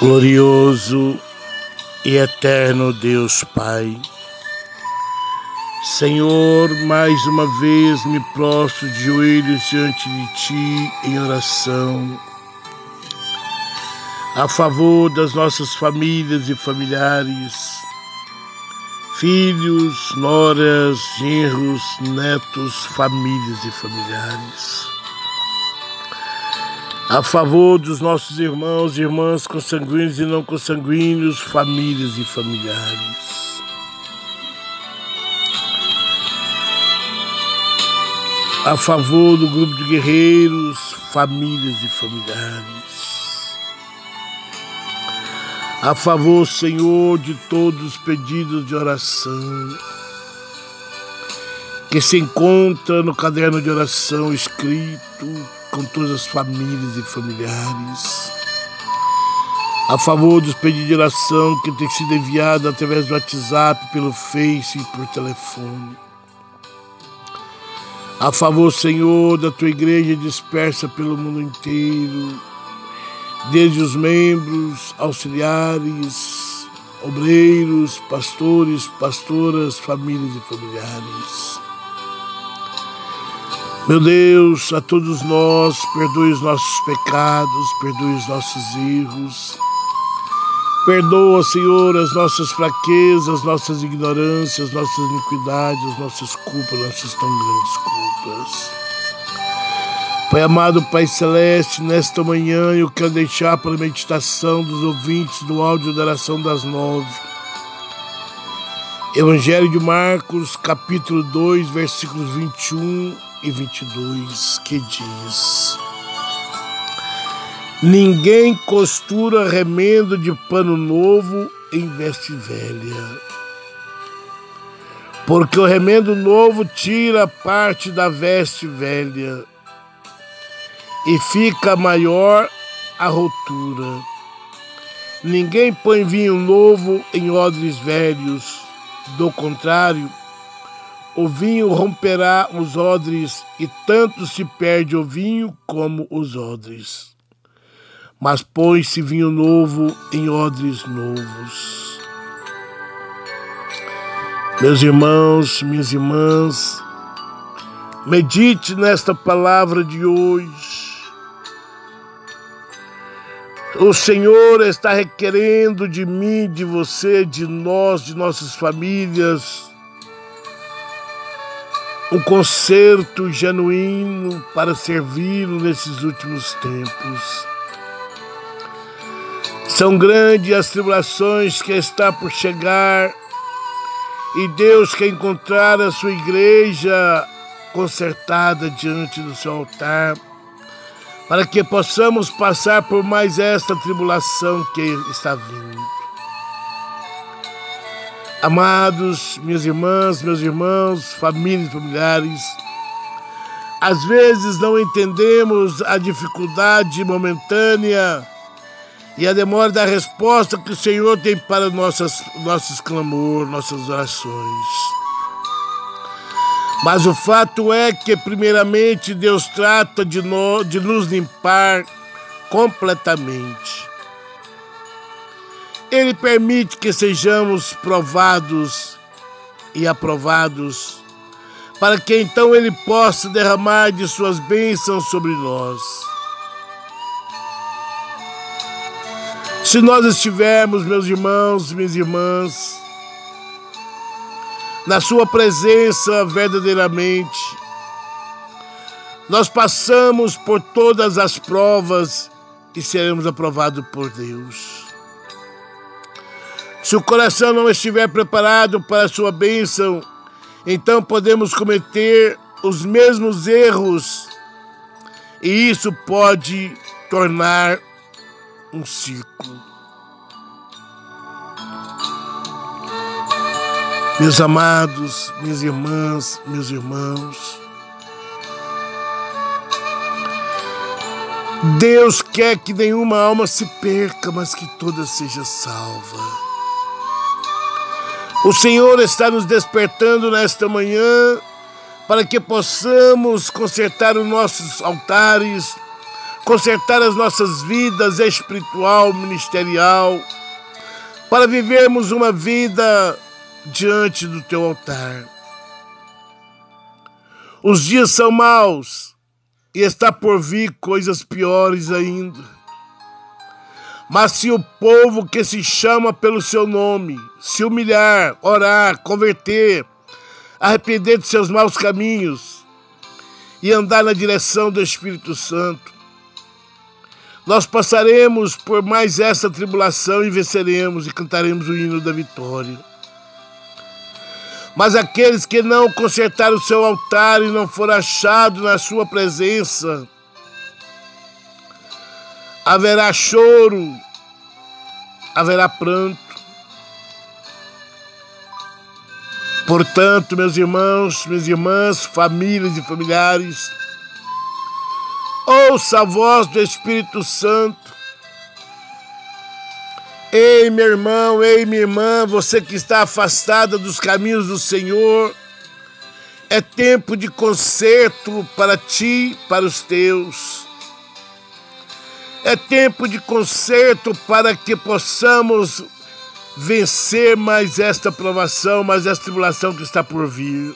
Glorioso e eterno Deus Pai, Senhor, mais uma vez me prostro de joelhos diante de Ti em oração, a favor das nossas famílias e familiares, filhos, noras, genros, netos, famílias e familiares a favor dos nossos irmãos e irmãs consanguíneos e não consanguíneos, famílias e familiares. A favor do grupo de guerreiros, famílias e familiares. A favor, Senhor, de todos os pedidos de oração que se encontra no caderno de oração escrito com todas as famílias e familiares. A favor dos pedidos de oração que tem sido enviado através do WhatsApp, pelo Face e por telefone. A favor, Senhor, da tua igreja dispersa pelo mundo inteiro, desde os membros, auxiliares, obreiros, pastores, pastoras, famílias e familiares. Meu Deus, a todos nós, perdoe os nossos pecados, perdoe os nossos erros. Perdoa, Senhor, as nossas fraquezas, nossas ignorâncias, nossas iniquidades, nossas culpas, nossas tão grandes culpas. Pai amado, Pai Celeste, nesta manhã eu quero deixar para meditação dos ouvintes do áudio da oração das nove. Evangelho de Marcos, capítulo 2, versículos 21 e 22, que diz: Ninguém costura remendo de pano novo em veste velha, porque o remendo novo tira parte da veste velha e fica maior a rotura. Ninguém põe vinho novo em odres velhos, do contrário, o vinho romperá os odres, e tanto se perde o vinho como os odres. Mas põe-se vinho novo em odres novos. Meus irmãos, minhas irmãs, medite nesta palavra de hoje. O Senhor está requerendo de mim, de você, de nós, de nossas famílias, um concerto genuíno para servi-lo nesses últimos tempos. São grandes as tribulações que está por chegar e Deus quer encontrar a sua igreja consertada diante do seu altar, para que possamos passar por mais esta tribulação que está vindo. Amados, minhas irmãs, meus irmãos, famílias, familiares, às vezes não entendemos a dificuldade momentânea e a demora da resposta que o Senhor tem para nossas, nossos clamor, nossas orações. Mas o fato é que, primeiramente, Deus trata de, no, de nos limpar completamente. Ele permite que sejamos provados e aprovados, para que então Ele possa derramar de Suas bênçãos sobre nós. Se nós estivermos, meus irmãos, minhas irmãs, na Sua presença verdadeiramente, nós passamos por todas as provas e seremos aprovados por Deus. Se o coração não estiver preparado para a sua bênção, então podemos cometer os mesmos erros e isso pode tornar um ciclo. Meus amados, minhas irmãs, meus irmãos, Deus quer que nenhuma alma se perca, mas que toda seja salva. O Senhor está nos despertando nesta manhã para que possamos consertar os nossos altares, consertar as nossas vidas espiritual, ministerial, para vivermos uma vida diante do teu altar. Os dias são maus e está por vir coisas piores ainda. Mas se o povo que se chama pelo seu nome se humilhar, orar, converter, arrepender de seus maus caminhos e andar na direção do Espírito Santo, nós passaremos por mais essa tribulação e venceremos e cantaremos o hino da vitória. Mas aqueles que não consertaram o seu altar e não foram achados na sua presença, haverá choro, haverá pranto. Portanto, meus irmãos, minhas irmãs, famílias e familiares, ouça a voz do Espírito Santo Ei, meu irmão, ei, minha irmã, você que está afastada dos caminhos do Senhor, é tempo de conserto para ti, para os teus. É tempo de conserto para que possamos vencer mais esta provação, mais esta tribulação que está por vir.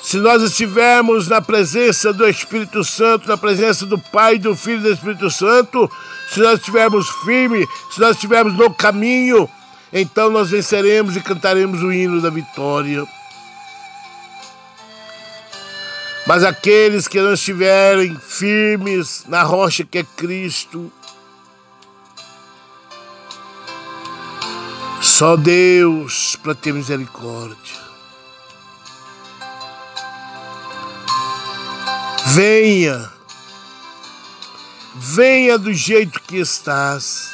Se nós estivermos na presença do Espírito Santo, na presença do Pai, do Filho e do Espírito Santo, se nós estivermos firmes, se nós estivermos no caminho, então nós venceremos e cantaremos o hino da vitória. Mas aqueles que não estiverem firmes na rocha que é Cristo, só Deus para ter misericórdia. Venha venha do jeito que estás.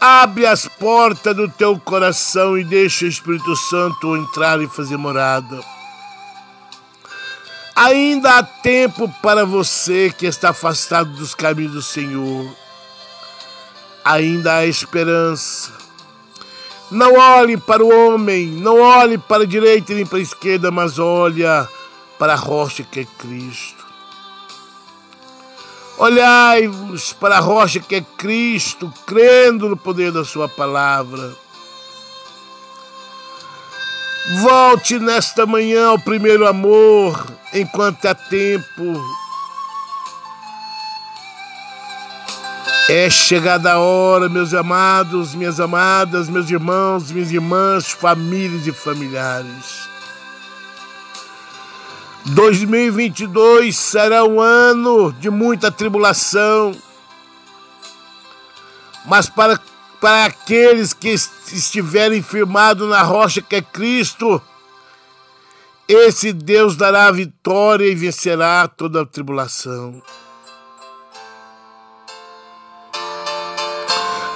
Abre as portas do teu coração e deixa o Espírito Santo entrar e fazer morada. Ainda há tempo para você que está afastado dos caminhos do Senhor. Ainda há esperança. Não olhe para o homem, não olhe para a direita nem para a esquerda, mas olha para a rocha que é Cristo. Olhai-vos para a rocha que é Cristo, crendo no poder da Sua palavra. Volte nesta manhã ao primeiro amor, enquanto há tempo. É chegada a hora, meus amados, minhas amadas, meus irmãos, minhas irmãs, famílias e familiares 2022 será um ano de muita tribulação, mas para, para aqueles que estiverem firmados na rocha que é Cristo, esse Deus dará a vitória e vencerá toda a tribulação.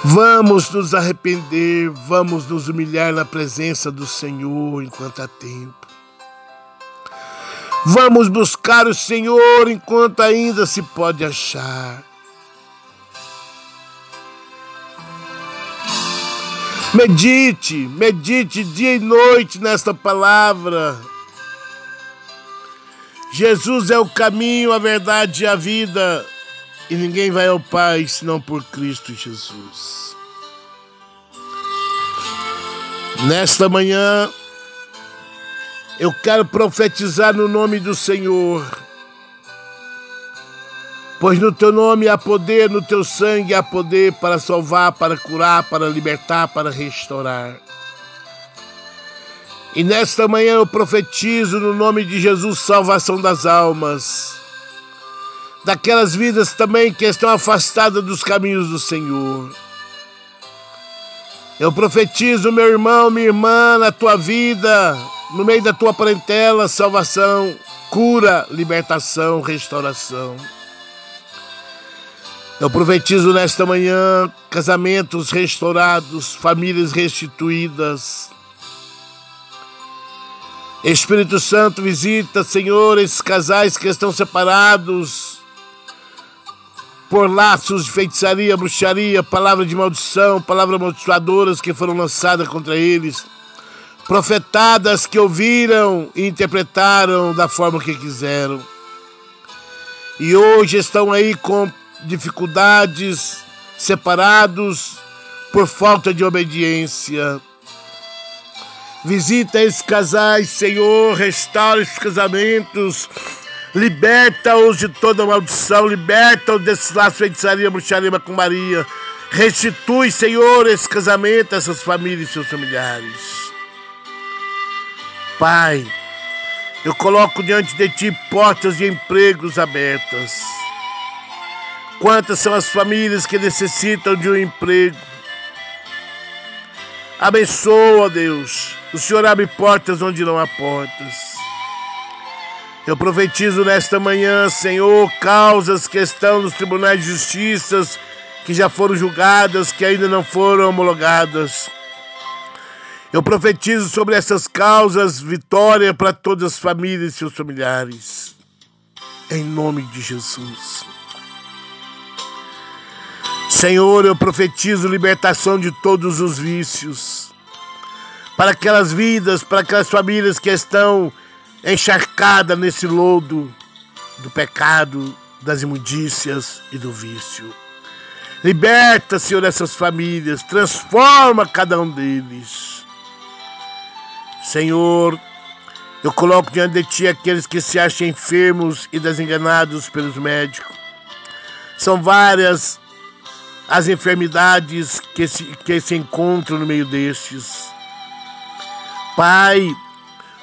Vamos nos arrepender, vamos nos humilhar na presença do Senhor enquanto há tempo. Vamos buscar o Senhor enquanto ainda se pode achar. Medite, medite dia e noite nesta palavra. Jesus é o caminho, a verdade e a vida, e ninguém vai ao Pai senão por Cristo Jesus. Nesta manhã, eu quero profetizar no nome do Senhor. Pois no teu nome há poder, no teu sangue há poder para salvar, para curar, para libertar, para restaurar. E nesta manhã eu profetizo no nome de Jesus salvação das almas, daquelas vidas também que estão afastadas dos caminhos do Senhor. Eu profetizo, meu irmão, minha irmã, na tua vida, no meio da tua parentela, salvação, cura, libertação, restauração. Eu profetizo nesta manhã casamentos restaurados, famílias restituídas. Espírito Santo, visita, Senhor, esses casais que estão separados por laços de feitiçaria, bruxaria, palavra de maldição, palavras amaldiçoadoras que foram lançadas contra eles profetadas que ouviram e interpretaram da forma que quiseram. e hoje estão aí com dificuldades, separados por falta de obediência. Visita esses casais, Senhor, restaura esses casamentos, liberta-os de toda maldição, liberta-os desses laços feitiçaria, bruxaria com Maria. Restitui, Senhor, esse casamento, essas famílias e seus familiares. Pai, eu coloco diante de Ti portas de empregos abertas. Quantas são as famílias que necessitam de um emprego? Abençoa, Deus. O Senhor abre portas onde não há portas. Eu profetizo nesta manhã, Senhor, causas que estão nos tribunais de justiça, que já foram julgadas, que ainda não foram homologadas. Eu profetizo sobre essas causas vitória para todas as famílias e seus familiares. Em nome de Jesus. Senhor, eu profetizo libertação de todos os vícios. Para aquelas vidas, para aquelas famílias que estão encharcadas nesse lodo do pecado, das imundícias e do vício. Liberta, Senhor, essas famílias, transforma cada um deles. Senhor, eu coloco diante de Ti aqueles que se acham enfermos e desenganados pelos médicos. São várias as enfermidades que se, que se encontram no meio destes. Pai,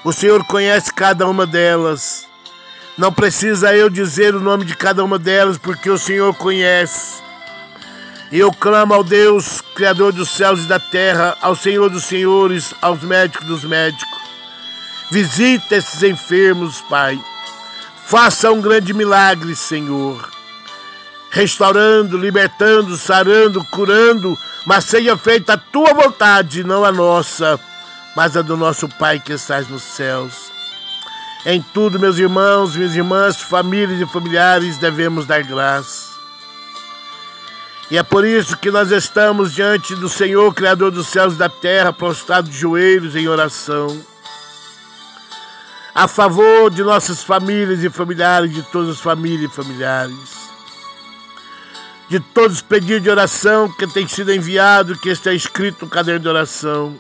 o Senhor conhece cada uma delas. Não precisa eu dizer o nome de cada uma delas, porque o Senhor conhece. E eu clamo ao Deus, Criador dos céus e da terra, ao Senhor dos senhores, aos médicos dos médicos. Visita esses enfermos, Pai. Faça um grande milagre, Senhor restaurando, libertando, sarando, curando, mas seja feita a tua vontade, não a nossa, mas a do nosso Pai que estás nos céus. Em tudo, meus irmãos, minhas irmãs, famílias e familiares, devemos dar graça. E é por isso que nós estamos diante do Senhor, Criador dos céus e da terra, prostrados de joelhos em oração, a favor de nossas famílias e familiares, de todas as famílias e familiares de todos os pedidos de oração que tem sido enviado, que está escrito no caderno de oração.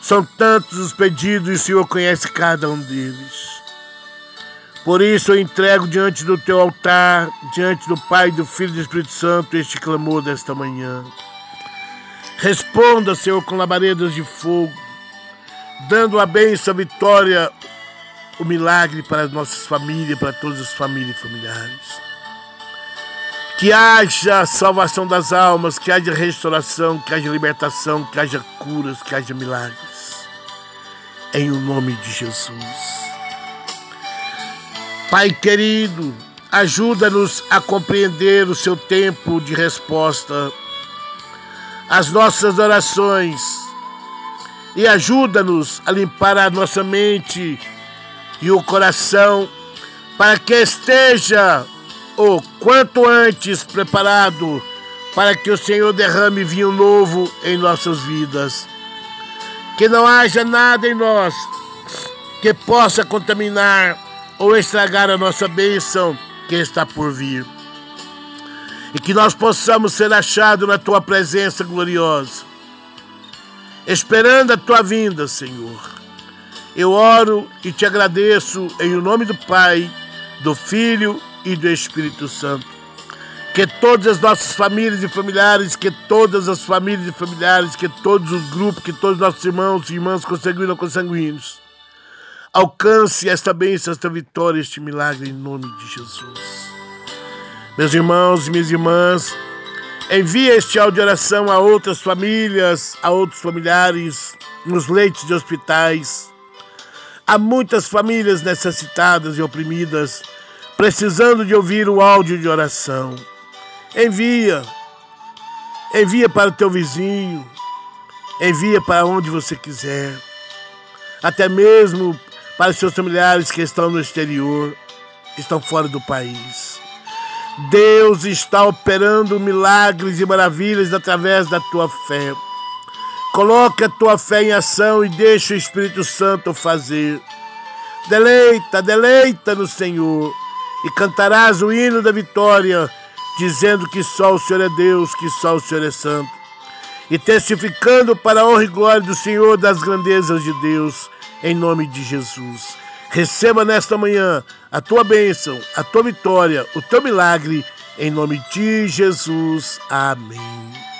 São tantos os pedidos e o Senhor conhece cada um deles. Por isso eu entrego diante do teu altar, diante do Pai, do Filho e do Espírito Santo, este clamor desta manhã. Responda, Senhor, com labaredas de fogo, dando a bênção, a vitória, o milagre para as nossas famílias, para todas as famílias e familiares. Que haja salvação das almas, que haja restauração, que haja libertação, que haja curas, que haja milagres. Em o nome de Jesus. Pai querido, ajuda-nos a compreender o seu tempo de resposta às nossas orações e ajuda-nos a limpar a nossa mente e o coração para que esteja o quanto antes preparado para que o Senhor derrame vinho novo em nossas vidas. Que não haja nada em nós que possa contaminar ou estragar a nossa bênção que está por vir. E que nós possamos ser achados na tua presença gloriosa, esperando a tua vinda, Senhor. Eu oro e te agradeço em o nome do Pai, do Filho e do Espírito Santo. Que todas as nossas famílias e familiares, que todas as famílias e familiares, que todos os grupos, que todos os nossos irmãos e irmãs consanguíneos consanguíneos, alcance esta bênção, esta vitória, este milagre em nome de Jesus. Meus irmãos e minhas irmãs, envie este áudio de oração a outras famílias, a outros familiares, nos leitos de hospitais. Há muitas famílias necessitadas e oprimidas precisando de ouvir o áudio de oração, envia. Envia para o teu vizinho. Envia para onde você quiser. Até mesmo para os seus familiares que estão no exterior, estão fora do país. Deus está operando milagres e maravilhas através da tua fé. Coloque a tua fé em ação e deixa o Espírito Santo fazer. Deleita, deleita no Senhor e cantarás o hino da vitória, dizendo que só o Senhor é Deus, que só o Senhor é santo, e testificando para a honra e glória do Senhor das grandezas de Deus, em nome de Jesus. Receba nesta manhã a tua bênção, a tua vitória, o teu milagre, em nome de Jesus. Amém.